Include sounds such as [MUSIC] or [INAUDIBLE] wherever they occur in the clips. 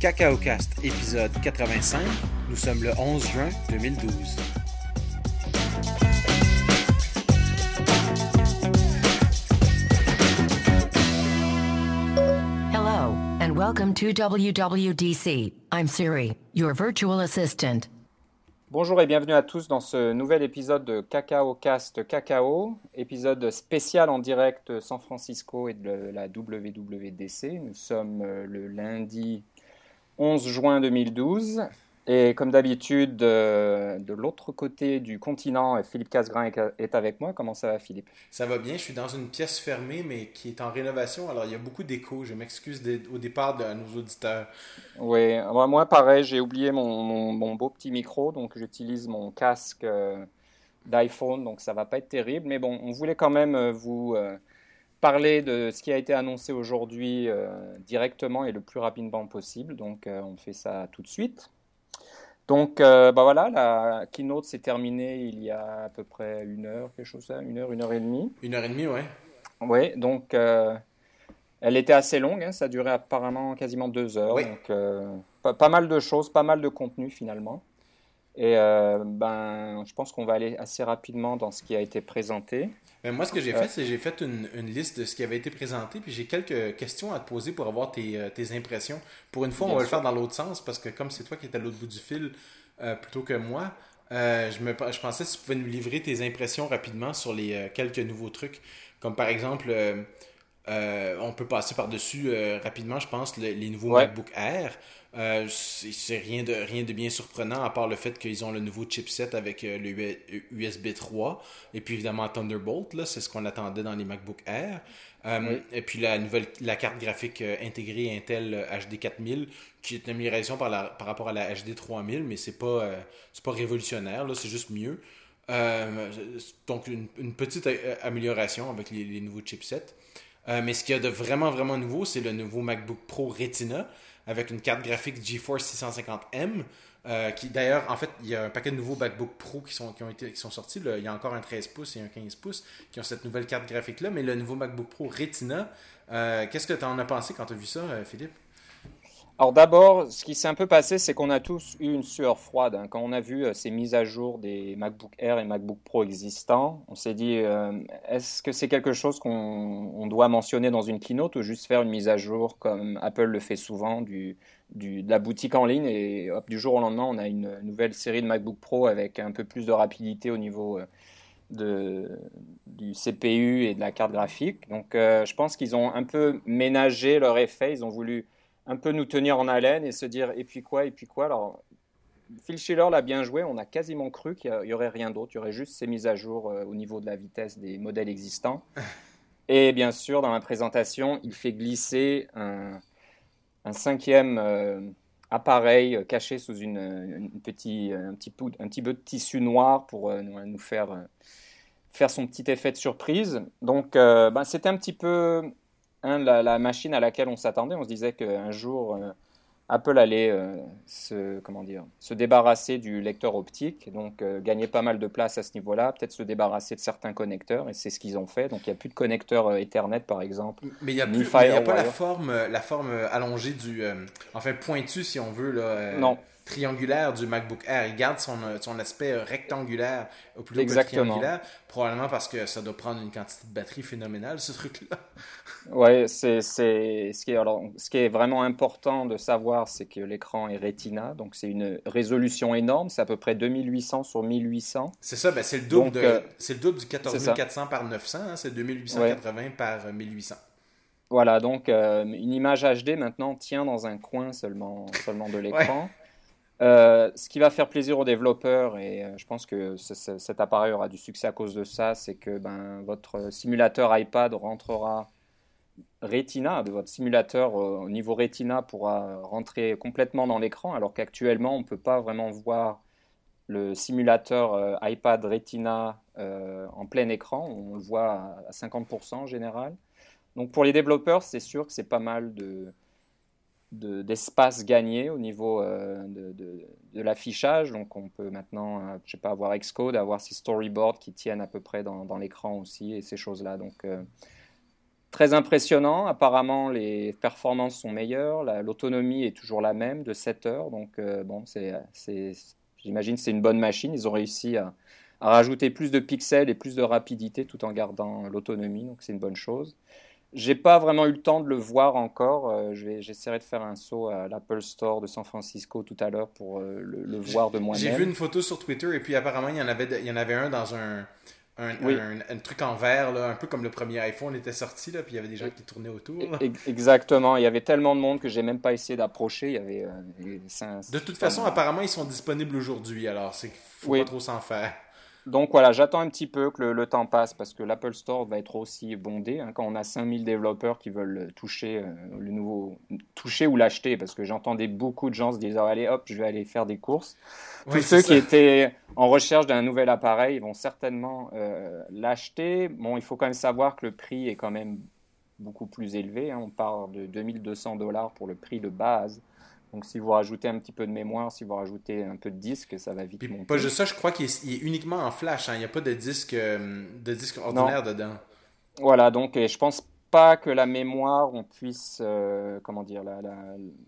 CacaoCast, épisode 85. Nous sommes le 11 juin 2012. Hello, and welcome to WWDC. I'm Siri, your virtual assistant. Bonjour et bienvenue à tous dans ce nouvel épisode de Cacao Cast Cacao, épisode spécial en direct de San Francisco et de la WWDC. Nous sommes euh, le lundi 11 juin 2012 et comme d'habitude, euh, de l'autre côté du continent, Philippe Casgrain est- avec moi. Comment ça va Philippe? Ça va bien, je suis dans une pièce fermée mais qui est en rénovation, alors il y a beaucoup d'écho. Je m'excuse au départ de nos auditeurs. Oui, moi, pareil, j'ai oublié mon, mon- mon beau petit micro, donc j'utilise mon casque euh, d'iPhone, donc ça va pas être terrible. Mais bon, on voulait quand même euh, vous euh, parler de ce qui a été annoncé aujourd'hui euh, directement et le plus rapidement possible. Donc euh, on fait ça tout de suite. Donc euh, bah voilà, la keynote s'est terminée il y a à peu près une heure, quelque chose ça, une heure, une heure et demie. Une heure et demie, ouais. Oui, donc elle était assez longue, hein, ça durait apparemment quasiment deux heures. Oui. Donc pas, pas mal de choses, pas mal de contenu finalement. Et euh, ben, je pense qu'on va aller assez rapidement dans ce qui a été présenté. Mais moi, ce que j'ai Euh. fait, c'est que j'ai fait une, une liste de ce qui avait été présenté, puis j'ai quelques questions à te poser pour avoir tes, euh, tes impressions. Pour une fois, Bien on va le faire dans l'autre sens, parce que comme c'est toi qui es à l'autre bout du fil euh, plutôt que moi, euh, je, me, je pensais si tu pouvais nous livrer tes impressions rapidement sur les euh, quelques nouveaux trucs. Comme par exemple, euh, on peut passer par-dessus euh, rapidement, je pense, le- les nouveaux Ouais. MacBook Air. Euh, c'est rien de, rien de bien surprenant, à part le fait qu'ils ont le nouveau chipset avec le USB 3 et puis évidemment Thunderbolt, là, c'est ce qu'on attendait dans les MacBook Air. Oui. Et puis la nouvelle la carte graphique intégrée Intel HD 4000, qui est une amélioration par, la- par rapport à la HD 3000, mais c'est pas, c'est pas révolutionnaire, là, c'est juste mieux. Donc une, une petite amélioration avec les, les nouveaux chipsets. Euh, mais ce qu'il y a de vraiment, vraiment nouveau, c'est le nouveau MacBook Pro Retina avec une carte graphique GeForce 650M. euh, qui d'ailleurs, en fait, il y a un paquet de nouveaux MacBook Pro qui sont, sortis. Il y a encore un 13 pouces et un 15 pouces qui ont cette nouvelle carte graphique-là. Mais le nouveau MacBook Pro Retina, euh, qu'est-ce que tu en as pensé quand tu as vu ça, Philippe? Alors d'abord, ce qui s'est un peu passé, c'est qu'on a tous eu une sueur froide hein. quand on a vu euh, ces mises à jour des MacBook Air et MacBook Pro existants. On s'est dit, euh, est-ce que c'est quelque chose qu'on on doit mentionner dans une keynote ou juste faire une mise à jour comme Apple le fait souvent du, de la boutique en ligne et hop, du jour au lendemain, on a une nouvelle série de MacBook Pro avec un peu plus de rapidité au niveau euh, du CPU et de la carte graphique. Donc je pense qu'ils ont un peu ménagé leur effet, ils ont voulu un peu nous tenir en haleine et se dire et puis quoi, et puis quoi. Alors, Phil Schiller l'a bien joué, on a quasiment cru qu'il n'y aurait rien d'autre, il y aurait juste ces mises à jour euh, au niveau de la vitesse des modèles existants. [LAUGHS] Et bien sûr, dans la présentation, il fait glisser un, un cinquième euh, appareil euh, caché sous une, une petit, un, petit peu, un petit peu de tissu noir pour euh, nous, faire, faire son petit effet de surprise. Donc, ben, c'était un petit peu hein, la, la machine à laquelle on s'attendait. On se disait qu'un jour, euh, Apple allait euh, se, comment dire, se débarrasser du lecteur optique, donc euh, gagner pas mal de place à ce niveau-là, peut-être se débarrasser de certains connecteurs, et c'est ce qu'ils ont fait. Donc il n'y a plus de connecteur Ethernet, par exemple. Mais il n'y a, plus- y a pas la forme, la forme allongée du. enfin, pointue, si on veut, là, Non. Triangulaire du MacBook Air. Il garde son, euh, son aspect euh, rectangulaire au plus Exactement. triangulaire. Probablement parce que ça doit prendre une quantité de batterie phénoménale, ce truc-là. [LAUGHS] Ouais, c'est, c'est, ce qui est, alors, ce qui est vraiment important de savoir, c'est que l'écran est Retina, donc c'est une résolution énorme, c'est à peu près 2800 sur 1800. C'est ça, ben, c'est le double Donc, de, euh, c'est le double du c'est 14400 par 900, hein, c'est 2880 par euh, 1800. Voilà, donc euh, une image HD maintenant tient dans un coin seulement, seulement de l'écran. Euh, ce qui va faire plaisir aux développeurs, et euh, je pense que ce- ce- cet appareil aura du succès à cause de ça, c'est que ben, votre simulateur iPad rentrera Retina, de votre simulateur euh, au niveau Retina pourra rentrer complètement dans l'écran, alors qu'actuellement on ne peut pas vraiment voir le simulateur iPad Retina en plein écran, on le voit à 50% en général. Donc pour les développeurs, c'est sûr que c'est pas mal de, de- d'espace gagné au niveau euh, de, l'affichage. Donc on peut maintenant, euh, je sais pas, avoir Xcode, avoir ces storyboards qui tiennent à peu près dans, l'écran aussi et ces choses-là. Donc euh, très impressionnant. Apparemment, les performances sont meilleures. L'autonomie est toujours la même de 7 heures. Donc, bon, c'est, j'imagine c'est une bonne machine. Ils ont réussi à, rajouter plus de pixels et plus de rapidité tout en gardant l'autonomie. Donc, c'est une bonne chose. J'ai pas vraiment eu le temps de le voir encore. Euh, j'essaierai de faire un saut à l'Apple Store de San Francisco tout à l'heure pour euh, le, le, voir de moi-même. J'ai vu une photo sur Twitter et puis apparemment il y en avait, il y en avait un dans un, un, truc en verre, là, un peu comme le premier iPhone était sorti, là, puis il y avait des gens qui tournaient autour. Exactement, il y avait tellement de monde que j'ai même pas essayé d'approcher. Il y avait, euh, de toute façon, apparemment, ils sont disponibles aujourd'hui, alors c'est faut pas trop s'en faire. Donc voilà, j'attends un petit peu que le, temps passe parce que l'Apple Store va être aussi bondé hein, quand on a 5000 développeurs qui veulent toucher euh, le nouveau, toucher ou l'acheter parce que j'entendais beaucoup de gens se dire allez hop, je vais aller faire des courses. Tous ceux qui étaient en recherche d'un nouvel appareil vont certainement euh, l'acheter. Bon, il faut quand même savoir que le prix est quand même beaucoup plus élevé. Hein. On parle de 2200 dollars pour le prix de base. Donc si vous rajoutez un petit peu de mémoire, si vous rajoutez un peu de disque, ça va vite monter. Pas juste ça, je crois qu'il est, uniquement en flash. Hein. Il n'y a pas de disque, euh, de disque ordinaire dedans. Voilà, donc je pense pas que la mémoire, on puisse, euh, comment dire, la,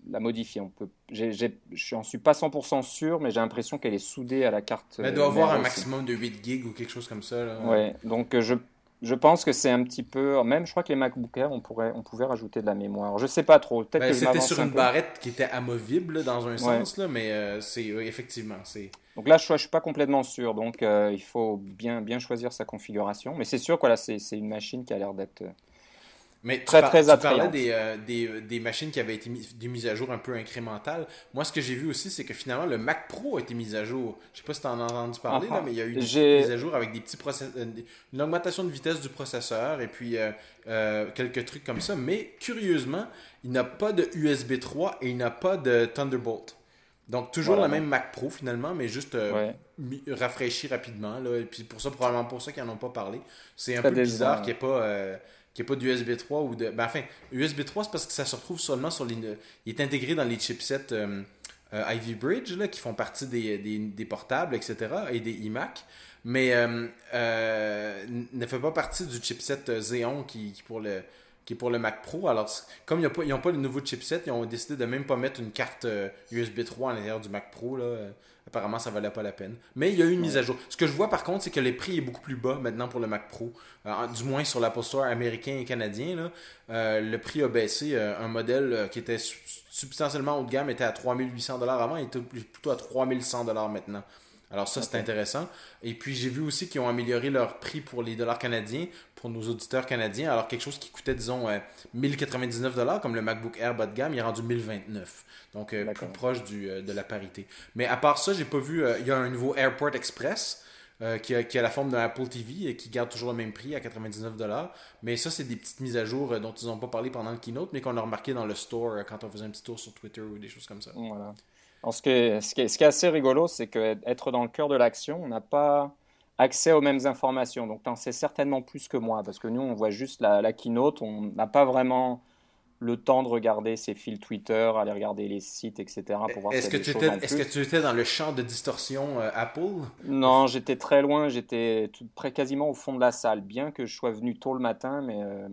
la, modifier. On peut, je n'en suis pas 100% sûr, mais j'ai l'impression qu'elle est soudée à la carte. Mais elle doit avoir un maximum de 8 gigs ou quelque chose comme ça. Là. Ouais, donc je je pense que c'est un petit peu. Même, je crois que les MacBook Air, on, pourrait, on pouvait rajouter de la mémoire. Je sais pas trop. Peut-être ben, C'était sur une barrette qui était amovible dans un sens, là, mais euh, c'est effectivement. c'est Donc là, je ne suis pas complètement sûr. Donc, euh, il faut bien, bien choisir sa configuration. Mais c'est sûr que là, c'est une machine qui a l'air d'être mais très, tu, très tu parlais des, euh, des, des, machines qui avaient été mises, des mises à jour un peu incrémentales. Moi, ce que j'ai vu aussi, c'est que finalement, le Mac Pro a été mis à jour. Je sais pas si tu en as entendu parler, là, mais il y a eu des mises à jour avec des petits processeurs, une augmentation de vitesse du processeur et puis euh, euh, quelques trucs comme ça. Mais curieusement, il n'a pas de USB 3 et il n'a pas de Thunderbolt. Donc, toujours le même Mac Pro finalement, mais juste rafraîchi rapidement. Là, et puis, pour ça, probablement pour ça qu'ils n'en ont pas parlé. C'est un peu bizarre qu'il n'y ait pas qui n'y pas d'USB 3 ou de. Ben, enfin, USB 3, c'est parce que ça se retrouve seulement sur les. Il est intégré dans les chipsets euh, euh, Ivy Bridge, là, qui font partie des, des, des, portables, etc., et des iMac, mais euh, ne fait pas partie du chipset Xeon qui, qui, pour le, qui est pour le Mac Pro. Alors, comme ils n'ont pas, pas le nouveau chipset, ils ont décidé de même pas mettre une carte USB 3 à l'intérieur du Mac Pro. Là. Apparemment, ça valait pas la peine. Mais il y a eu une mise à jour. Ce que je vois par contre, c'est que le prix est beaucoup plus bas maintenant pour le Mac Pro. Euh, du moins sur l'Apple Store américain et canadien. Là. Euh, le prix a baissé. Euh, un modèle qui était substantiellement haut de gamme était à 3800$ avant, il est plutôt à 3100$ maintenant. Alors ça, c'est intéressant. Et puis j'ai vu aussi qu'ils ont amélioré leur prix pour les dollars canadiens, pour nos auditeurs canadiens. Alors quelque chose qui coûtait, disons, 1099 dollars, comme le MacBook Air bas de gamme, il est rendu 1029. Donc plus proche du, de la parité. Mais à part ça, j'ai pas vu. Il y a un nouveau Airport Express. qui, a, qui, a, la forme d'un Apple TV et qui garde toujours le même prix à 99$. Mais ça, c'est des petites mises à jour dont ils n'ont pas parlé pendant le keynote, mais qu'on a remarqué dans le store quand on faisait un petit tour sur Twitter ou des choses comme ça. Voilà ce, ce, qui est, assez rigolo, c'est qu'être dans le cœur de l'action, on n'a pas accès aux mêmes informations. Donc, tu en sais certainement plus que moi, parce que nous, on voit juste la, keynote, on n'a pas vraiment le temps de regarder ses fils Twitter, aller regarder les sites, etc. pour voir Est-ce que, tu étais, est-ce que tu étais dans le champ de distorsion euh, Apple? Non, j'étais très loin, j'étais près quasiment au fond de la salle, bien que je sois venu tôt le matin, mais euh,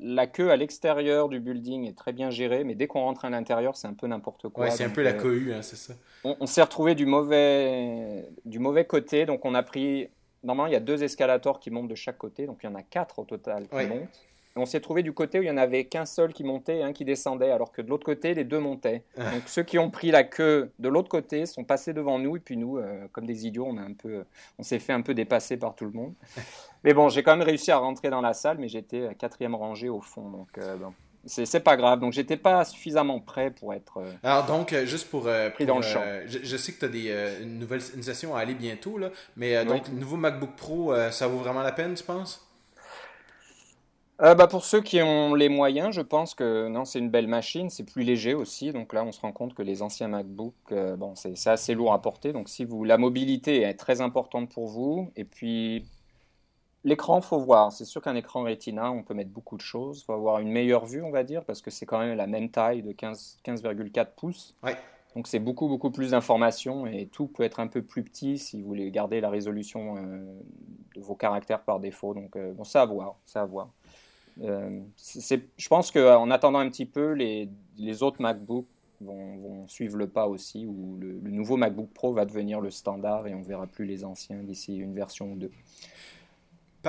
la, queue à l'extérieur du building est très bien gérée, mais dès qu'on rentre à l'intérieur, c'est un peu n'importe quoi. Ouais, c'est un peu la euh, cohue, hein, c'est ça. On, s'est retrouvé du mauvais, du mauvais côté, donc on a pris. Normalement, il y a deux escalators qui montent de chaque côté, donc il y en a quatre au total qui montent. On s'est trouvé du côté où il y en avait qu'un seul qui montait et un qui descendait, alors que de l'autre côté, les deux montaient. Ah. Donc ceux qui ont pris la queue de l'autre côté sont passés devant nous, et puis nous, euh, comme des idiots, on, a un peu, on s'est fait un peu dépasser par tout le monde. [LAUGHS] Mais bon, j'ai quand même réussi à rentrer dans la salle, mais j'étais quatrième rangée au fond. Donc, euh, bon. C'est pas grave. Donc, j'étais pas suffisamment prêt pour être. Euh, Alors, donc, euh, juste pour. pris dans le champ. Je, sais que tu as des, une nouvelle une session à aller bientôt, là, mais donc, le nouveau MacBook Pro, ça vaut vraiment la peine, tu penses? Bah pour ceux qui ont les moyens, je pense que non, c'est une belle machine, c'est plus léger aussi. Donc là, on se rend compte que les anciens MacBook, bon, c'est assez lourd à porter. Donc si vous, la mobilité est très importante pour vous, et puis L'écran, faut voir. C'est sûr qu'un écran Retina, on peut mettre beaucoup de choses. Il faut avoir une meilleure vue, on va dire, parce que c'est quand même la même taille de 15,4 pouces. Donc c'est beaucoup, beaucoup plus d'informations et tout peut être un peu plus petit si vous voulez garder la résolution euh, de vos caractères par défaut. Donc euh, bon, ça à voir, ça à voir. Je pense qu'en attendant un petit peu, les, les autres MacBooks vont, suivre le pas aussi, où le, le, nouveau MacBook Pro va devenir le standard et on ne verra plus les anciens d'ici une version ou deux.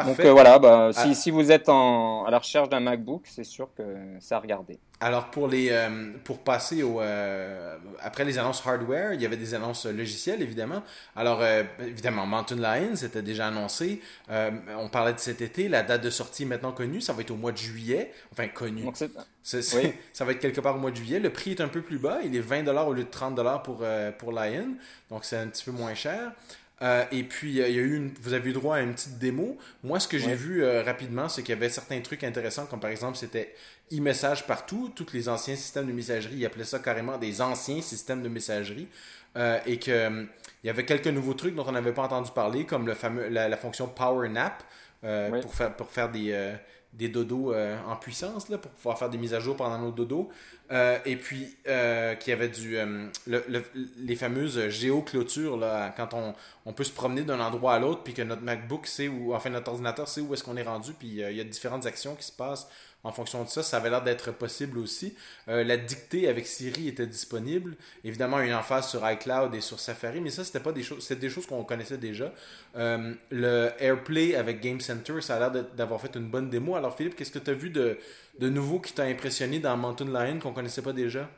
Donc euh, voilà, bah, si, ah. si, vous êtes en, à la recherche d'un MacBook, c'est sûr que c'est à regarder. Alors pour les euh, pour passer au euh, après les annonces hardware, il y avait des annonces logicielles évidemment. Alors évidemment Mountain Lion c'était déjà annoncé. on parlait de cet été, la date de sortie maintenant connue, ça va être au mois de juillet. Enfin connu. [LAUGHS] Ça va être quelque part au mois de juillet. Le prix est un peu plus bas, il est 20 dollars au lieu de 30 dollars pour pour Lion, donc c'est un petit peu moins cher. Euh, et puis, il y a eu une, vous avez eu droit à une petite démo. Moi, ce que j'ai vu euh, rapidement, c'est qu'il y avait certains trucs intéressants, comme par exemple, c'était e-message partout. Tous les anciens systèmes de messagerie, ils appelaient ça carrément des anciens systèmes de messagerie. Euh, et qu'il il y avait quelques nouveaux trucs dont on n'avait pas entendu parler, comme le fameux, la, la fonction Power Nap, pour, faire, pour faire des des dodos euh, en puissance pour pouvoir faire des mises à jour pendant nos dodos. Euh, et puis, euh, qui avait du, les fameuses géoclôtures, quand on, on peut se promener d'un endroit à l'autre, puis que notre MacBook sait où, enfin notre ordinateur sait où est-ce qu'on est rendu, puis il y a différentes actions qui se passent en fonction de ça, ça avait l'air d'être possible aussi. Euh, la dictée avec Siri était disponible. Évidemment, une emphase sur iCloud et sur Safari, mais ça, c'était pas des choses, des qu'on connaissait déjà. Euh, le AirPlay avec Game Center, ça a l'air d'avoir fait une bonne démo. Alors, Philippe, qu'est-ce que tu as vu de, de nouveau qui t'a impressionné dans Mountain Lion qu'on connaissait pas déjà?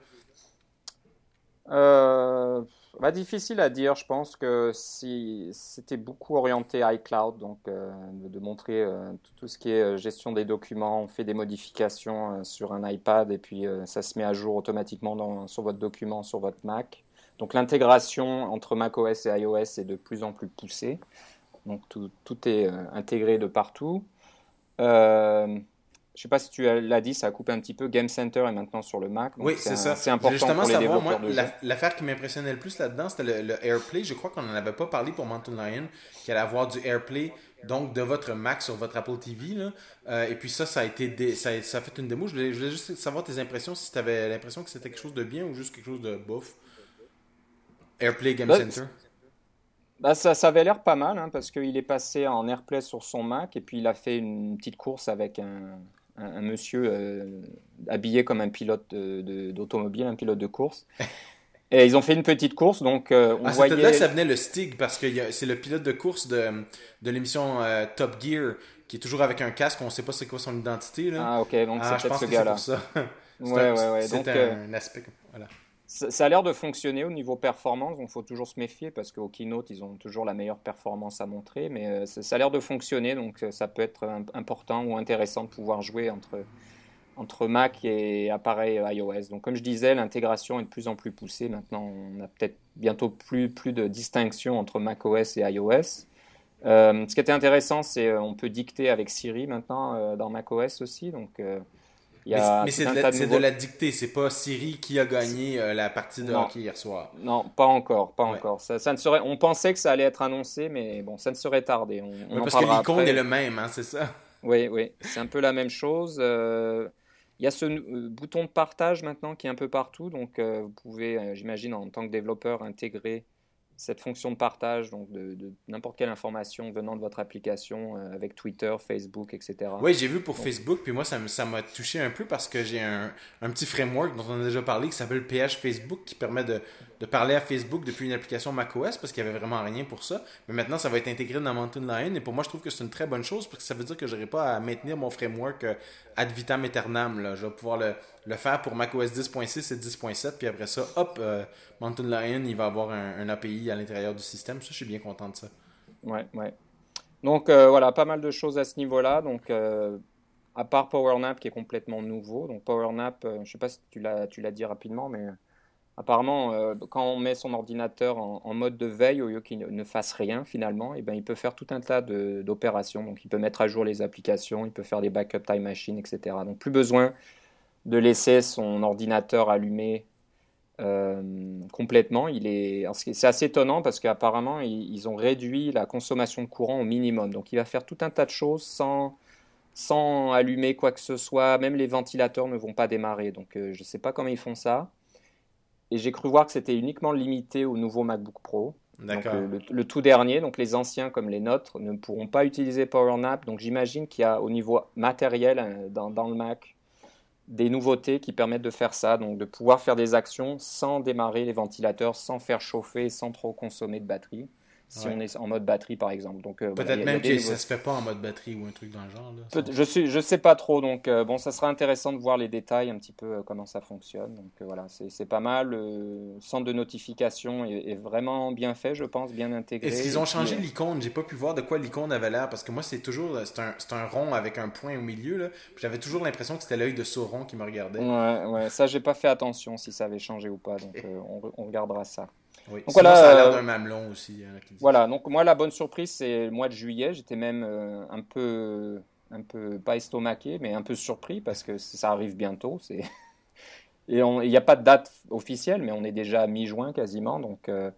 Euh, bah, difficile à dire. Je pense que si c'était beaucoup orienté iCloud, donc euh, de, montrer euh, tout, ce qui est euh, gestion des documents, on fait des modifications sur un iPad et puis ça se met à jour automatiquement dans, sur votre document, sur votre Mac. Donc l'intégration entre macOS et iOS est de plus en plus poussée. Donc tout, tout est intégré de partout. Je sais pas si tu l'as dit, ça a coupé un petit peu. Game Center est maintenant sur le Mac. Oui, c'est ça. C'est important Justement, pour les savoir, moi, l'affaire qui m'impressionnait le plus là-dedans, c'était le, AirPlay. Je crois qu'on n'en avait pas parlé pour Mountain Lion, qu'il allait avoir du AirPlay donc de votre Mac sur votre Apple TV. Là. Euh, et puis ça, ça a été ça, a fait une démo. Je voulais, juste savoir tes impressions, si tu avais l'impression que c'était quelque chose de bien ou juste quelque chose de bof. AirPlay Game bah, Center. Bah ça, ça avait l'air pas mal, hein, parce qu'il est passé en AirPlay sur son Mac, et puis il a fait une petite course avec un, un, monsieur euh, habillé comme un pilote d'automobile, un pilote de course. [LAUGHS] Et ils ont fait une petite course, donc euh, on ah, voyait... là que ça venait le Stig, parce que c'est le pilote de course de, de l'émission euh, Top Gear, qui est toujours avec un casque, on ne sait pas c'est quoi son identité. Là. Ah ok, donc ah, c'est peut-être ce gars-là. [LAUGHS] ouais, ouais, ouais. C'est un, aspect... Voilà ça, a l'air de fonctionner au niveau performance, donc il faut toujours se méfier parce qu'au keynote, ils ont toujours la meilleure performance à montrer, mais euh, ça, a l'air de fonctionner, donc euh, ça peut être important ou intéressant de pouvoir jouer entre, entre Mac et appareil iOS. Donc comme je disais, l'intégration est de plus en plus poussée. Maintenant, on a peut-être bientôt plus, plus de distinction entre macOS et iOS. Euh, ce qui était intéressant, c'est on peut dicter avec Siri maintenant dans macOS aussi, donc mais, c'est de, la dictée, c'est pas Siri qui a gagné euh, la partie de hockey hier soir. Non, pas encore, pas encore. Ça, ça, ne serait, on pensait que ça allait être annoncé, mais bon, ça ne serait tardé. On, parce que l'icône est le même, hein, c'est ça. Oui, oui, c'est un peu la même chose. Euh, il y a ce euh, bouton de partage maintenant qui est un peu partout, donc vous pouvez, j'imagine, en tant que développeur, intégrer cette fonction de partage donc de, n'importe quelle information venant de votre application euh, avec Twitter, Facebook, etc. Oui, j'ai vu pour Facebook, puis moi ça m'a touché un peu parce que j'ai un, un, petit framework dont on a déjà parlé qui s'appelle PH Facebook qui permet de, de, parler à Facebook depuis une application macOS parce qu'il n'y avait vraiment rien pour ça. Mais maintenant ça va être intégré dans Mountain Lion et pour moi je trouve que c'est une très bonne chose parce que ça veut dire que je n'aurai pas à maintenir mon framework euh, ad vitam aeternam. Je vais pouvoir le, faire pour macOS 10.6 et 10.7, puis après ça, hop, euh, Mountain Lion, il va avoir un, API à l'intérieur du système. Ça, je suis bien content de ça. Ouais, ouais. Donc euh, voilà, pas mal de choses à ce niveau-là. Donc à part PowerNap qui est complètement nouveau. Donc PowerNap, je sais pas si tu l'as dit rapidement, mais apparemment, quand on met son ordinateur en, mode de veille, au lieu qu'il ne fasse rien finalement, et eh ben, il peut faire tout un tas d'opérations. Donc il peut mettre à jour les applications, il peut faire des backup time machine, etc. Donc plus besoin de laisser son ordinateur allumé euh, complètement. Il est, c'est assez étonnant parce qu'apparemment ils, ont réduit la consommation de courant au minimum. Donc il va faire tout un tas de choses sans, sans allumer quoi que ce soit. Même les ventilateurs ne vont pas démarrer. Donc euh, je ne sais pas comment ils font ça. Et j'ai cru voir que c'était uniquement limité au nouveau MacBook Pro. Donc, le, tout dernier, donc les anciens comme les nôtres, ne pourront pas utiliser PowerNap. Donc j'imagine qu'il y a au niveau matériel dans, dans, le Mac des nouveautés qui permettent de faire ça, donc de pouvoir faire des actions sans démarrer les ventilateurs, sans faire chauffer, sans trop consommer de batterie si on est en mode batterie par exemple. Donc euh, peut-être même que ça se fait pas en mode batterie ou un truc dans le genre. Là, je suis, je sais pas trop. Donc euh, bon, ça sera intéressant de voir les détails un petit peu euh, comment ça fonctionne. Donc voilà, c'est pas mal. Le centre de notification est, vraiment bien fait, je pense, bien intégré. Est-ce qu'ils ont changé l'icône? J'ai pas pu voir de quoi l'icône avait l'air parce que moi c'est toujours c'est un, un, rond avec un point au milieu J'avais toujours l'impression que c'était l'œil de Sauron qui me regardait. Ouais, ouais. Ça j'ai pas fait attention si ça avait changé ou pas. Donc [LAUGHS] on, on regardera ça. Donc voilà, ça a l'air euh, d'un mamelon aussi. Hein, voilà, donc moi la bonne surprise c'est le mois de juillet. J'étais même euh, un peu, un peu pas estomaqué, mais un peu surpris parce que ça arrive bientôt. C'est [LAUGHS] et il n'y a pas de date officielle, mais on est déjà mi-juin quasiment, donc euh,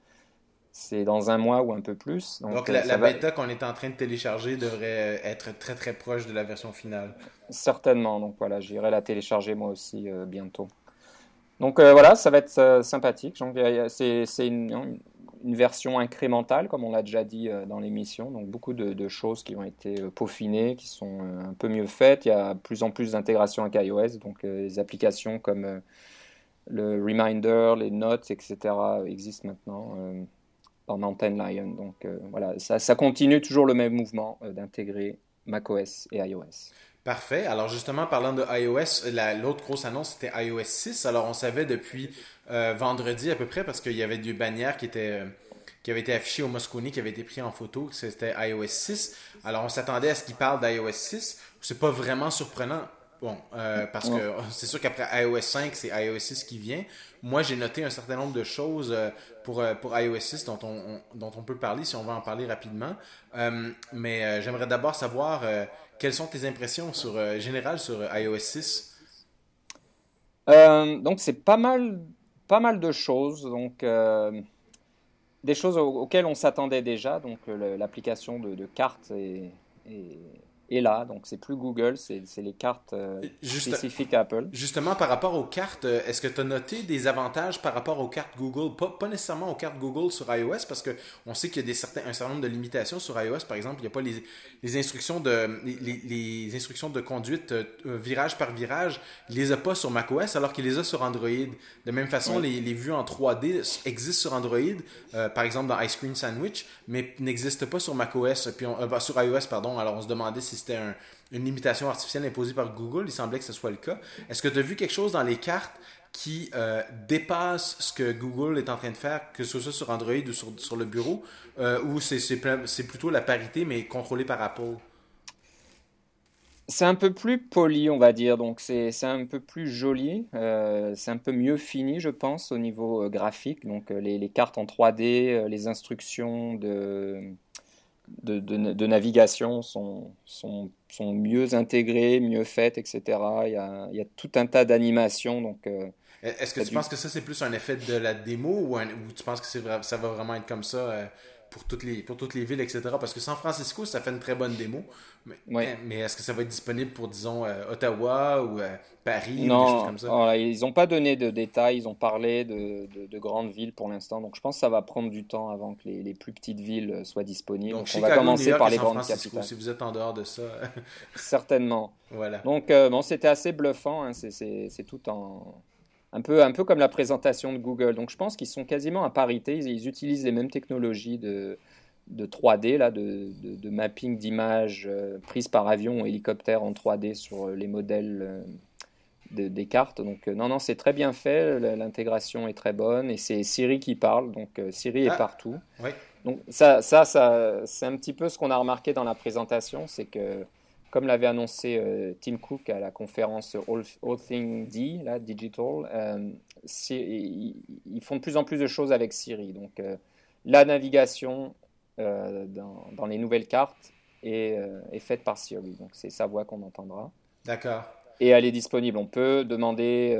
c'est dans un mois ou un peu plus. Donc, la, bêta qu'on est en train de télécharger devrait être très très proche de la version finale. Certainement, donc voilà, j'irai la télécharger moi aussi bientôt. Donc euh, voilà, ça va être euh, sympathique. C'est une, version incrémentale, comme on l'a déjà dit euh, dans l'émission. Donc beaucoup de, choses qui ont été peaufinées, qui sont un peu mieux faites. Il y a plus en plus d'intégration avec iOS. Donc les applications comme le Reminder, les Notes, etc. existent maintenant dans Mountain Lion. Donc voilà, ça, continue toujours le même mouvement d'intégrer macOS et iOS. Parfait. Alors justement, parlant de iOS, l'autre grosse annonce, c'était iOS 6. Alors on savait depuis euh, vendredi à peu près, parce qu'il y avait des bannières qui étaient... Euh, qui avaient été affichées au Moscone, qui avaient été pris en photo, que c'était iOS 6. Alors on s'attendait à ce qu'il parle d'iOS 6. C'est pas vraiment surprenant. Bon, euh, parce que c'est sûr qu'après iOS 5, c'est iOS 6 qui vient. Moi, j'ai noté un certain nombre de choses pour, pour iOS 6 dont on, dont on peut parler si on veut en parler rapidement. mais j'aimerais d'abord savoir quelles sont tes impressions sur, euh, générales sur euh, iOS 6 euh, Donc, c'est pas mal, pas mal de choses. Donc, des choses auxquelles on s'attendait déjà. Donc, l'application de, cartes est, et là. Donc, c'est plus Google, c'est les cartes euh, spécifiques Apple. Justement, par rapport aux cartes, euh, est-ce que tu as noté des avantages par rapport aux cartes Google? Pas, pas nécessairement aux cartes Google sur iOS, parce qu'on sait qu'il y a des certains, un certain nombre de limitations sur iOS. Par exemple, il n'y a pas les, les instructions de, les, les, instructions de conduite euh, virage par virage. Il les a pas sur macOS, alors qu'il les a sur Android. De même façon, les, les, vues en 3D existent sur Android, par exemple dans Ice Cream Sandwich, mais n'existent pas sur macOS, puis bah, sur iOS, pardon. Alors, on se demandait si c'était une limitation artificielle imposée par Google. Il semblait que ce soit le cas. Est-ce que tu as vu quelque chose dans les cartes qui euh, dépasse ce que Google est en train de faire, que ce soit sur Android ou sur, le bureau, euh, ou c'est plutôt la parité, mais contrôlée par Apple? C'est un peu plus poli, on va dire, donc c'est un peu plus joli, euh, c'est un peu mieux fini, je pense, au niveau graphique. Donc les, les, cartes en 3D, les instructions de, de, navigation sont, sont, sont, mieux intégrées, mieux faites, etc. Il y a, il y a tout un tas d'animations. Donc, euh, Est-ce que tu penses que ça, c'est plus un effet de la démo ou, ou tu penses que ça va vraiment être comme ça euh, pour toutes les, pour toutes les villes, etc. Parce que San Francisco, ça fait une très bonne démo. Mais, mais est-ce que ça va être disponible pour, disons, euh, Ottawa ou euh, Paris non, ou des choses comme ça? ils n'ont pas donné de détails. Ils ont parlé de, de, grandes villes pour l'instant. Donc je pense que ça va prendre du temps avant que les, les plus petites villes soient disponibles. Donc, on va commencer par les grandes capitales. Si vous êtes en dehors de ça. Certainement. [LAUGHS] Voilà. Donc euh, bon, c'était assez bluffant. Hein. C'est tout en un peu, un peu comme la présentation de Google. Donc je pense qu'ils sont quasiment à parité. Ils, utilisent les mêmes technologies de, de 3D, là, de, de, mapping d'images euh, prises par avion ou hélicoptère en 3D sur euh, les modèles euh, des cartes. Donc non, non, c'est très bien fait. L'intégration est très bonne et c'est Siri qui parle. Donc Siri est ah, partout. Donc ça, ça, ça c'est un petit peu ce qu'on a remarqué dans la présentation, c'est que comme l'avait annoncé euh, Tim Cook à la conférence All, Things D, là, Digital, euh, ils, font de plus en plus de choses avec Siri. Donc, euh, la navigation dans, les nouvelles cartes est, faite par Siri. Donc, c'est sa voix qu'on entendra. D'accord. Et elle est disponible. On peut demander,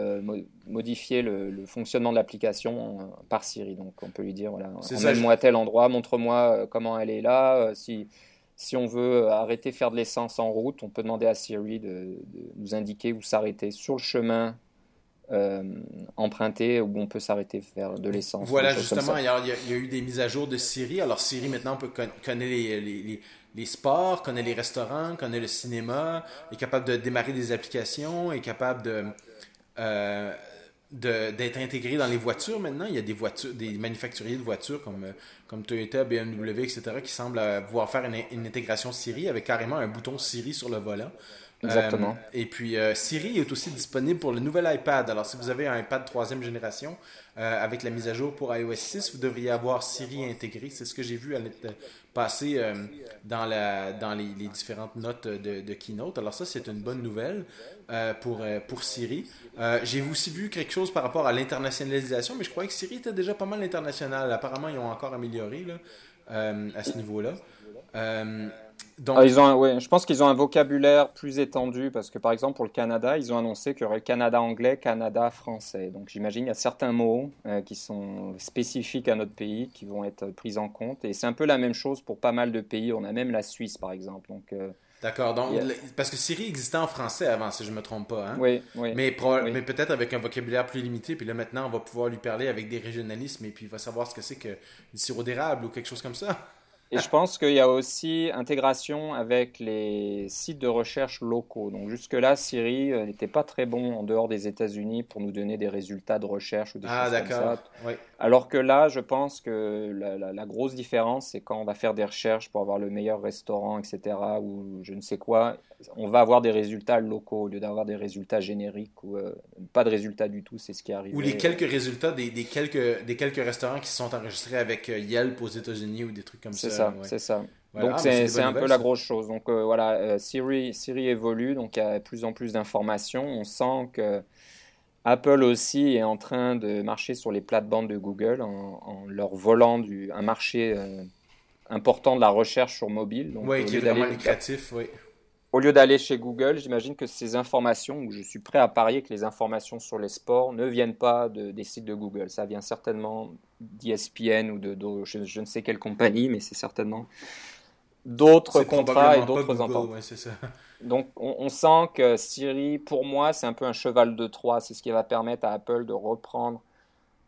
modifier le, fonctionnement de l'application par Siri. Donc, on peut lui dire voilà, emmène-moi à tel endroit, montre-moi comment elle est là. si si on veut arrêter de faire de l'essence en route, on peut demander à Siri de, nous indiquer où s'arrêter sur le chemin emprunter où on peut s'arrêter faire de l'essence. Voilà, justement, il y, a, il y, a, eu des mises à jour de Siri. Alors Siri maintenant peut connaître les, les, les, sports, connaît les restaurants, connaît le cinéma, est capable de démarrer des applications, est capable de d'être intégré dans les voitures maintenant. Il y a des voitures, des manufacturiers de voitures comme, euh, comme Toyota, BMW, etc., qui semblent pouvoir faire une, une, intégration Siri avec carrément un bouton Siri sur le volant. Exactement. Euh, et puis Siri est aussi disponible pour le nouvel iPad. Alors si vous avez un iPad troisième génération avec la mise à jour pour iOS 6, vous devriez avoir Siri intégré. C'est ce que j'ai vu passer dans, la, dans les, différentes notes de, de, Keynote. Alors ça, c'est une bonne nouvelle pour, pour Siri. Euh, j'ai aussi vu quelque chose par rapport à l'internationalisation, mais je croyais que Siri était déjà pas mal international. Apparemment, ils ont encore amélioré là, euh, à ce niveau-là. Euh. Ah, ils ont, ouais, je pense qu'ils ont un vocabulaire plus étendu parce que par exemple pour le Canada, ils ont annoncé qu'il y aurait Canada anglais, Canada français. Donc j'imagine il y a certains mots qui sont spécifiques à notre pays qui vont être pris en compte. Et c'est un peu la même chose pour pas mal de pays. On a même la Suisse par exemple. Donc D'accord. Donc, parce que Siri existait en français avant, si je ne me trompe pas. Hein? Oui, oui. Mais, mais peut-être avec un vocabulaire plus limité. Puis là, maintenant, on va pouvoir lui parler avec des régionalismes et puis il va savoir ce que c'est que du sirop d'érable ou quelque chose comme ça. Et je pense qu'il y a aussi intégration avec les sites de recherche locaux. Donc jusque-là, Siri euh, n'était pas très bon en dehors des États-Unis pour nous donner des résultats de recherche ou des ah, choses comme ça. Oui. Alors que là, je pense que la, grosse différence, c'est quand on va faire des recherches pour avoir le meilleur restaurant, etc., ou je ne sais quoi, on va avoir des résultats locaux au lieu d'avoir des résultats génériques ou euh, pas de résultats du tout, c'est ce qui arrive. Ou les quelques résultats des, quelques, des quelques restaurants qui sont enregistrés avec euh, Yelp aux États-Unis ou des trucs comme ça. C'est ça, c'est ça. donc c'est un peu la grosse chose. Donc euh, voilà, Siri, Siri évolue, donc il y a de plus en plus d'informations. On sent que Apple aussi est en train de marcher sur les plates-bandes de Google en, leur volant du, un marché important de la recherche sur mobile. oui, qui est vraiment lucratif, oui au lieu d'aller chez Google, j'imagine que ces informations, ou je suis prêt à parier que les informations sur les sports ne viennent pas de, des sites de Google. Ça vient certainement d'ESPN ou de, je, ne sais quelle compagnie, mais c'est certainement d'autres contrats et d'autres ententes. Donc on, sent que Siri, pour moi, c'est un peu un cheval de Troie. C'est ce qui va permettre à Apple de reprendre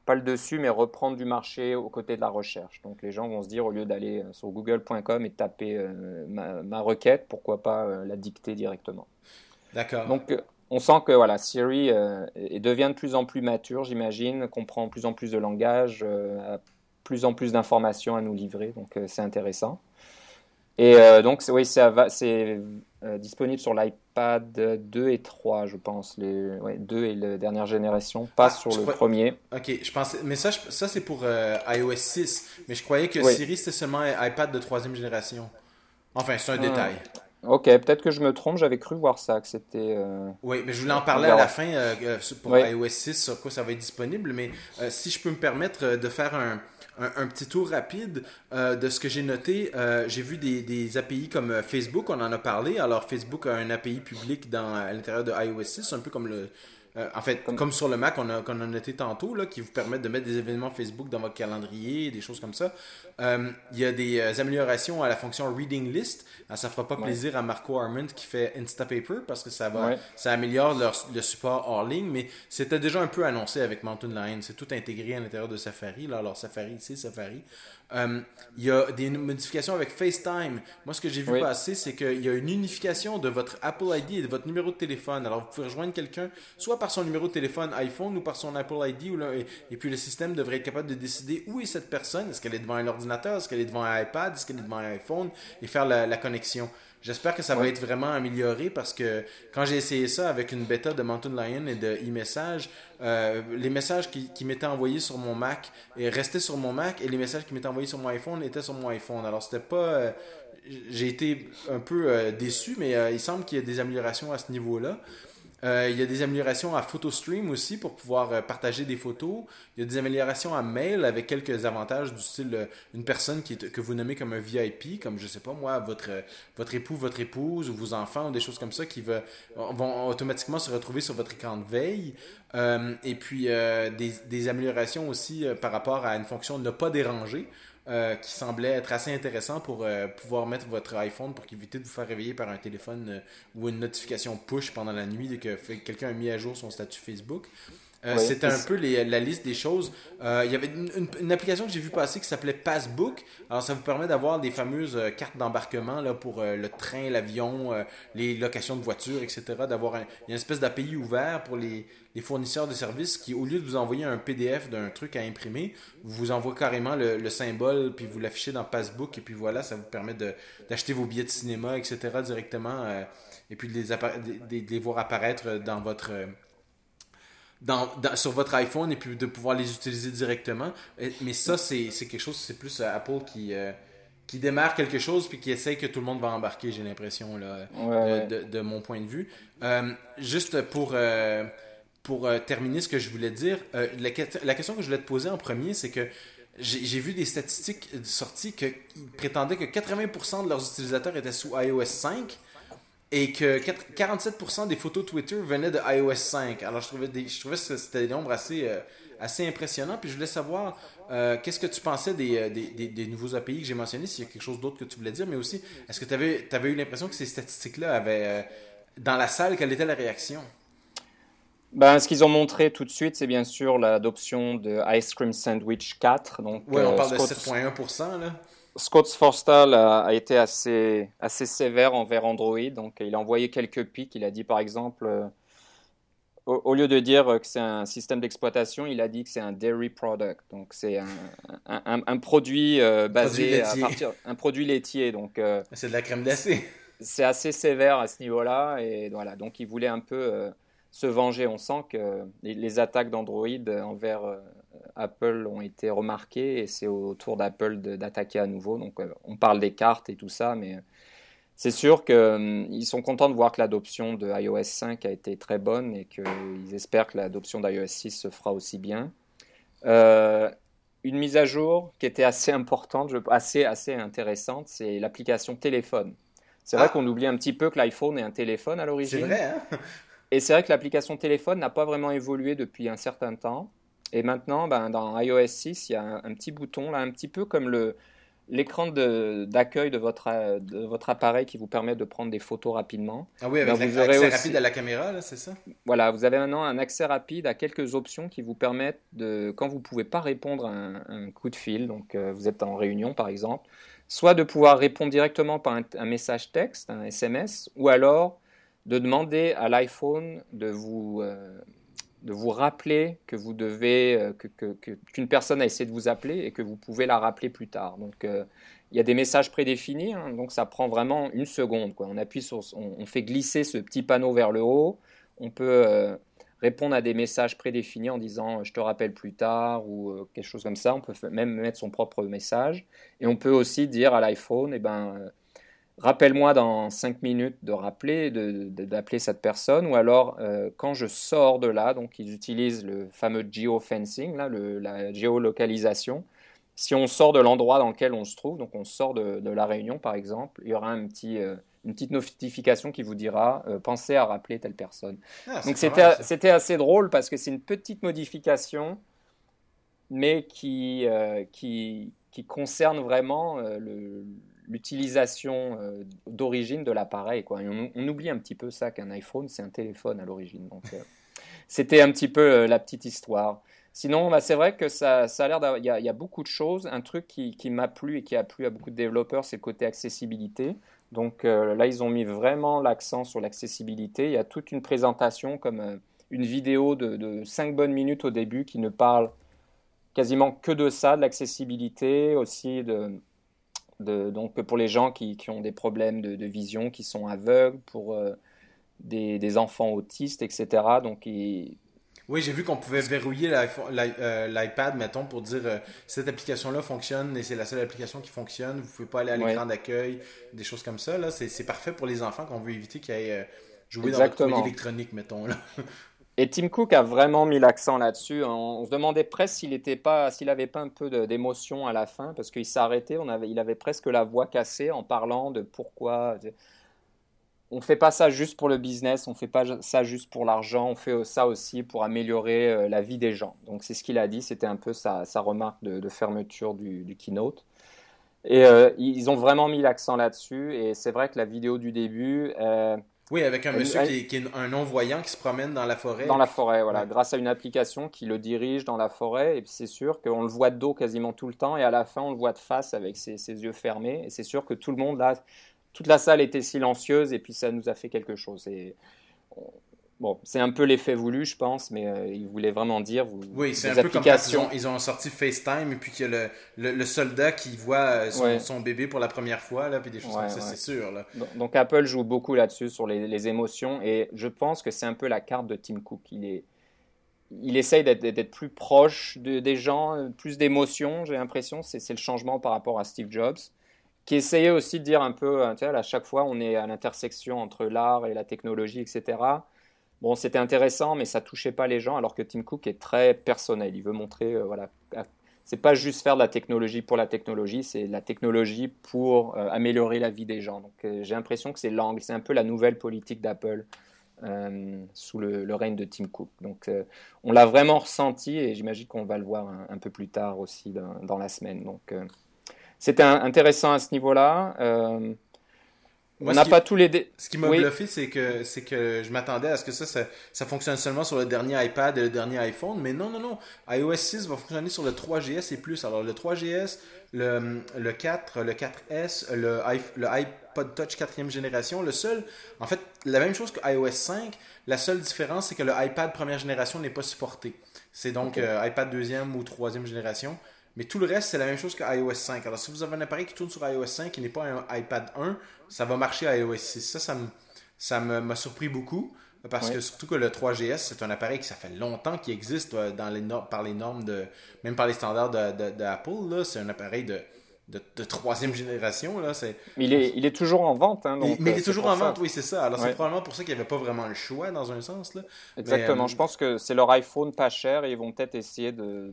pas le dessus, mais reprendre du marché aux côtés de la recherche. Donc les gens vont se dire, au lieu d'aller euh, sur google.com et taper euh, ma, requête, pourquoi pas euh, la dicter directement. D'accord. Donc on sent que voilà, Siri devient de plus en plus mature, j'imagine, comprend de plus en plus de langage, a plus en plus d'informations à nous livrer, donc c'est intéressant. Et donc oui, c'est euh, disponible sur l'iPad 2 et 3, je pense. Les ouais, 2 et la dernière génération, pas ah, sur le premier. Ok, je pensais, mais ça, ça c'est pour euh, iOS 6. Mais je croyais que Siri c'était seulement iPad de troisième génération. Enfin, c'est un ah. détail. Ok, peut-être que je me trompe, j'avais cru voir ça, que c'était... Euh, oui, mais je voulais en parler à la fin pour iOS 6, sur quoi ça va être disponible, mais si je peux me permettre de faire un, un, petit tour rapide euh, de ce que j'ai noté. Euh, j'ai vu des, des, API comme euh, Facebook, on en a parlé. Alors, Facebook a un API public dans, à l'intérieur de iOS 6, un peu comme le, euh, en fait, comme... sur le Mac, on a, qu'on a noté tantôt, là, qui vous permettent de mettre des événements Facebook dans votre calendrier, des choses comme ça. Euh, il y a des euh, améliorations à la fonction Reading List. Ça ça fera pas plaisir à Marco Arment qui fait Instapaper parce que ça va, ça améliore le support hors ligne, mais c'était déjà un peu annoncé avec Mountain Lion. C'est tout intégré à l'intérieur de Safari. Là. Alors, Safari, c'est Safari. Euh, il y a des modifications avec FaceTime. Moi, ce que j'ai vu passer, c'est qu'il y a une unification de votre Apple ID et de votre numéro de téléphone. Alors, vous pouvez rejoindre quelqu'un soit par son numéro de téléphone iPhone ou par son Apple ID. Ou là, et, puis, le système devrait être capable de décider où est cette personne. Est-ce qu'elle est devant un ordinateur? Est-ce qu'elle est devant un iPad? Est-ce qu'elle est devant un iPhone? Et faire la connexion. J'espère que ça va être vraiment amélioré parce que quand j'ai essayé ça avec une bêta de Mountain Lion et de e-message, euh, les messages qui, qui m'étaient envoyés sur mon Mac restaient sur mon Mac et les messages qui m'étaient envoyés sur mon iPhone étaient sur mon iPhone. Alors c'était pas. Euh, j'ai été un peu euh, déçu, mais il semble qu'il y a des améliorations à ce niveau-là. Euh, il y a des améliorations à PhotoStream aussi pour pouvoir euh, partager des photos. Il y a des améliorations à Mail avec quelques avantages du style euh, une personne qui est, que vous nommez comme un VIP, comme je sais pas moi, votre, votre époux, votre épouse ou vos enfants ou des choses comme ça qui va, vont automatiquement se retrouver sur votre écran de veille. et puis des, des, améliorations aussi par rapport à une fonction ne pas déranger. Euh, qui semblait être assez intéressant pour euh, pouvoir mettre votre iPhone pour éviter de vous faire réveiller par un téléphone euh, ou une notification push pendant la nuit dès que quelqu'un a mis à jour son statut Facebook. Euh, c'était un peu la liste des choses. Euh, il y avait une, application que j'ai vu passer qui s'appelait Passbook. Alors, ça vous permet d'avoir des fameuses euh, cartes d'embarquement là pour le train, l'avion, les locations de voitures, etc. D'avoir une espèce d'API ouvert pour les, fournisseurs de services qui, au lieu de vous envoyer un PDF d'un truc à imprimer, vous envoie carrément le, symbole, puis vous l'affichez dans Passbook, et puis voilà, ça vous permet d'acheter vos billets de cinéma, etc. directement, et puis de les, de les voir apparaître dans votre sur votre iPhone et puis de pouvoir les utiliser directement. Mais ça, c'est quelque chose, c'est plus euh, Apple qui, euh, qui démarre quelque chose puis qui essaye que tout le monde va embarquer, j'ai l'impression, là, de, mon point de vue. Euh, juste pour, pour terminer ce que je voulais dire, la, la, question que je voulais te poser en premier, c'est que j'ai vu des statistiques sorties qui prétendaient que 80% de leurs utilisateurs étaient sous iOS 5 et que 47% des photos Twitter venaient de iOS 5. Alors je trouvais, je trouvais que c'était des nombres assez, euh, assez impressionnants. Puis je voulais savoir euh, qu'est-ce que tu pensais des, euh, des, des, nouveaux API que j'ai mentionnés, s'il y a quelque chose d'autre que tu voulais dire, mais aussi, est-ce que tu avais, avais, eu l'impression que ces statistiques-là avaient, dans la salle, quelle était la réaction? Ben, ce qu'ils ont montré tout de suite, c'est bien sûr l'adoption de Ice Cream Sandwich 4. Donc, oui, on parle de 7,1%. Là. Scott Forstall a, été assez, assez sévère envers Android, donc il a envoyé quelques pics. Il a dit par exemple, euh, au, lieu de dire que c'est un système d'exploitation, il a dit que c'est un dairy product, donc c'est un, un, produit euh, basé à partir un produit laitier. Donc euh, c'est de la crème glacée. C'est assez sévère à ce niveau-là et voilà. Donc il voulait un peu se venger. On sent que les attaques d'Android envers Apple ont été remarqués et c'est au tour d'Apple d'attaquer à nouveau. Donc euh, on parle des cartes et tout ça, mais c'est sûr qu'ils hum, sont contents de voir que l'adoption de iOS 5 a été très bonne et qu'ils espèrent que l'adoption d'iOS 6 se fera aussi bien. Euh, une mise à jour qui était assez importante, assez, assez intéressante, c'est l'application téléphone. C'est vrai ah. qu'on oublie un petit peu que l'iPhone est un téléphone à l'origine. C'est vrai, hein Et c'est vrai que l'application téléphone n'a pas vraiment évolué depuis un certain temps. Et maintenant, ben, dans iOS 6, il y a un, petit bouton, là, un petit peu comme le, l'écran d'accueil de, votre, de votre appareil qui vous permet de prendre des photos rapidement. Ah oui, avec ben, l'accès rapide à la caméra, c'est ça? Voilà, vous avez maintenant un accès rapide à quelques options qui vous permettent de, quand vous ne pouvez pas répondre à un, coup de fil, donc euh, vous êtes en réunion par exemple, soit de pouvoir répondre directement par un, message texte, un SMS, ou alors de demander à l'iPhone de vous... Euh, de vous rappeler que vous devez, euh, que, qu'une personne a essayé de vous appeler et que vous pouvez la rappeler plus tard. Donc, euh, il y a des messages prédéfinis, hein, donc ça prend vraiment une seconde. Quoi. On appuie on, fait glisser ce petit panneau vers le haut. On peut euh, répondre à des messages prédéfinis en disant je te rappelle plus tard ou quelque chose comme ça. On peut même mettre son propre message. Et on peut aussi dire à l'iPhone, eh ben, rappelle-moi dans 5 minutes de rappeler, d'appeler cette personne, ou alors euh, quand je sors de là, donc ils utilisent le fameux geofencing, là, la géolocalisation. Si on sort de l'endroit dans lequel on se trouve, donc on sort de, la réunion par exemple, il y aura un petit, euh, une petite notification qui vous dira euh, pensez à rappeler telle personne. Ah, donc c'était assez drôle parce que c'est une petite modification, mais qui, qui, qui concerne vraiment le l'utilisation euh, d'origine de l'appareil. Quoi. On, oublie un petit peu ça qu'un iPhone, c'est un téléphone à l'origine. Donc, euh, [LAUGHS] c'était un petit peu euh, la petite histoire. Sinon, bah, c'est vrai que ça, ça a l'air Il y, a beaucoup de choses. Un truc qui, qui m'a plu et qui a plu à beaucoup de développeurs, c'est le côté accessibilité. Donc là, ils ont mis vraiment l'accent sur l'accessibilité. Il y a toute une présentation comme une vidéo de, de 5 bonnes minutes au début qui ne parle quasiment que de ça, de l'accessibilité, aussi de, donc pour les gens qui, ont des problèmes de, vision, qui sont aveugles, pour euh, des, enfants autistes, etc. Donc Oui, j'ai vu qu'on pouvait verrouiller euh, l'iPad, mettons, pour dire euh, cette application-là fonctionne et c'est la seule application qui fonctionne. Vous ne pouvez pas aller à l'écran d'accueil, des choses comme ça. C'est parfait pour les enfants qu'on veut éviter qu'ils aillent jouer dans le électronique, mettons. Là. [LAUGHS] Et Tim Cook a vraiment mis l'accent là-dessus. On, se demandait presque s'il n'était pas, s'il avait pas un peu d'émotion à la fin, parce qu'il avait, il avait presque la voix cassée en parlant de pourquoi. On fait pas ça juste pour le business, on fait pas ça juste pour l'argent, on fait ça aussi pour améliorer euh, la vie des gens. Donc c'est ce qu'il a dit. C'était un peu sa, remarque de, fermeture du, keynote. Et euh, ils ont vraiment mis l'accent là-dessus. Et c'est vrai que la vidéo du début. Euh, Oui, avec un monsieur qui, est, un non-voyant qui se promène dans la forêt. Dans la forêt, voilà, grâce à une application qui le dirige dans la forêt. Et c'est sûr qu'on le voit de dos quasiment tout le temps, et à la fin, on le voit de face avec ses, yeux fermés. Et c'est sûr que tout le monde, là, toute la salle était silencieuse, et puis ça nous a fait quelque chose. Et Bon, c'est un peu l'effet voulu, je pense, mais euh, ils voulaient vraiment dire. Vous, oui, c'est un peu comme quand ils ont, sorti FaceTime et puis qu'il y a le, soldat qui voit euh, son, bébé pour la première fois, là, puis des choses comme ça, c'est sûr. Là. Donc, Apple joue beaucoup là-dessus, sur les, émotions, et je pense que c'est un peu la carte de Tim Cook. Il, est, il essaye d'être plus proche des gens, euh, plus d'émotions, j'ai l'impression. C'est le changement par rapport à Steve Jobs, qui essayait aussi de dire un peu, sais, à chaque fois, on est à l'intersection entre l'art et la technologie, etc. Bon, c'était intéressant, mais ça touchait pas les gens, alors que Tim Cook est très personnel. Il veut montrer, euh, voilà, c'est pas juste faire de la technologie pour la technologie, c'est la technologie pour euh, améliorer la vie des gens. Donc euh, j'ai l'impression que c'est l'angle, c'est un peu la nouvelle politique d'Apple sous le, règne de Tim Cook. Donc on l'a vraiment ressenti et j'imagine qu'on va le voir un, peu plus tard aussi dans, dans la semaine. Donc c'était intéressant à ce niveau-là on n'a pas tous les. Ce qui m'a bluffé, c'est que, c'est que je m'attendais à ce que ça, ça, fonctionne seulement sur le dernier iPad et le dernier iPhone. Mais non, non, non. iOS 6 va fonctionner sur le 3GS et plus. Alors, le 3GS, le, le 4, le 4S, le, le iPod Touch 4 génération. Le seul, en fait, la même chose que iOS 5. La seule différence, c'est que le iPad première génération n'est pas supporté. C'est donc euh, iPad deuxième ou troisième génération. Mais tout le reste, c'est la même chose que iOS 5. Alors, si vous avez un appareil qui tourne sur iOS 5 qui n'est pas un iPad 1, ça va marcher à iOS 6. Ça, ça, ça m'a surpris beaucoup. Parce que surtout que le 3GS, c'est un appareil qui ça fait longtemps qu'il existe euh, dans les par les normes de. même par les standards d'Apple. De, c'est un appareil de, de, troisième génération. Là, mais il est, il est toujours en vente. Hein, mais il est euh, toujours en vente, oui, c'est ça. Alors c'est probablement pour ça qu'il n'y avait pas vraiment le choix dans un sens. Là. Exactement. Euh, Je pense que c'est leur iPhone pas cher et ils vont peut-être essayer de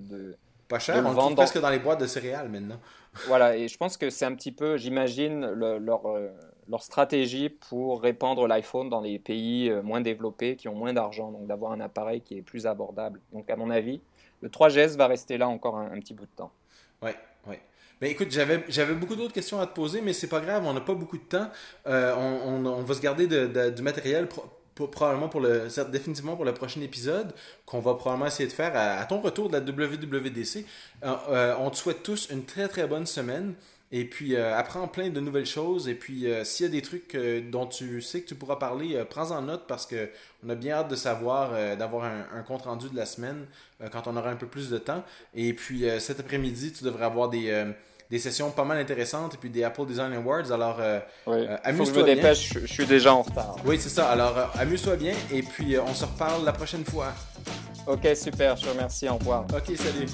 pas cher, on le trouve presque dans les boîtes de céréales maintenant. Voilà, et je pense que c'est un petit peu, j'imagine, leur, euh, leur stratégie pour répandre l'iPhone dans les pays euh, moins développés, qui ont moins d'argent, donc d'avoir un appareil qui est plus abordable. Donc à mon avis, le 3GS va rester là encore un, petit bout de temps. Ouais, ouais. Mais écoute, j'avais, j'avais beaucoup d'autres questions à te poser, mais c'est pas grave, on n'a pas beaucoup de temps. Euh, on, on, va se garder de, du matériel probablement pour le, définitivement pour le prochain épisode, qu'on va probablement essayer de faire à, ton retour de la WWDC. Euh, euh, on te souhaite tous une très très bonne semaine. Et puis, euh, apprends plein de nouvelles choses. Et puis, s'il y a des trucs dont tu sais que tu pourras parler, prends-en note parce que on a bien hâte de savoir, d'avoir un, un, compte rendu de la semaine quand on aura un peu plus de temps. Et puis, cet après-midi, tu devrais avoir des des sessions pas mal intéressantes et puis des Apple Design Awards. Alors, euh, euh, amuse-toi bien. Dépêche, je, suis déjà en retard. Oui, c'est ça. Alors, euh, amuse-toi bien et puis on se reparle la prochaine fois. Ok, super. Je te remercie. Au revoir. Ok, salut.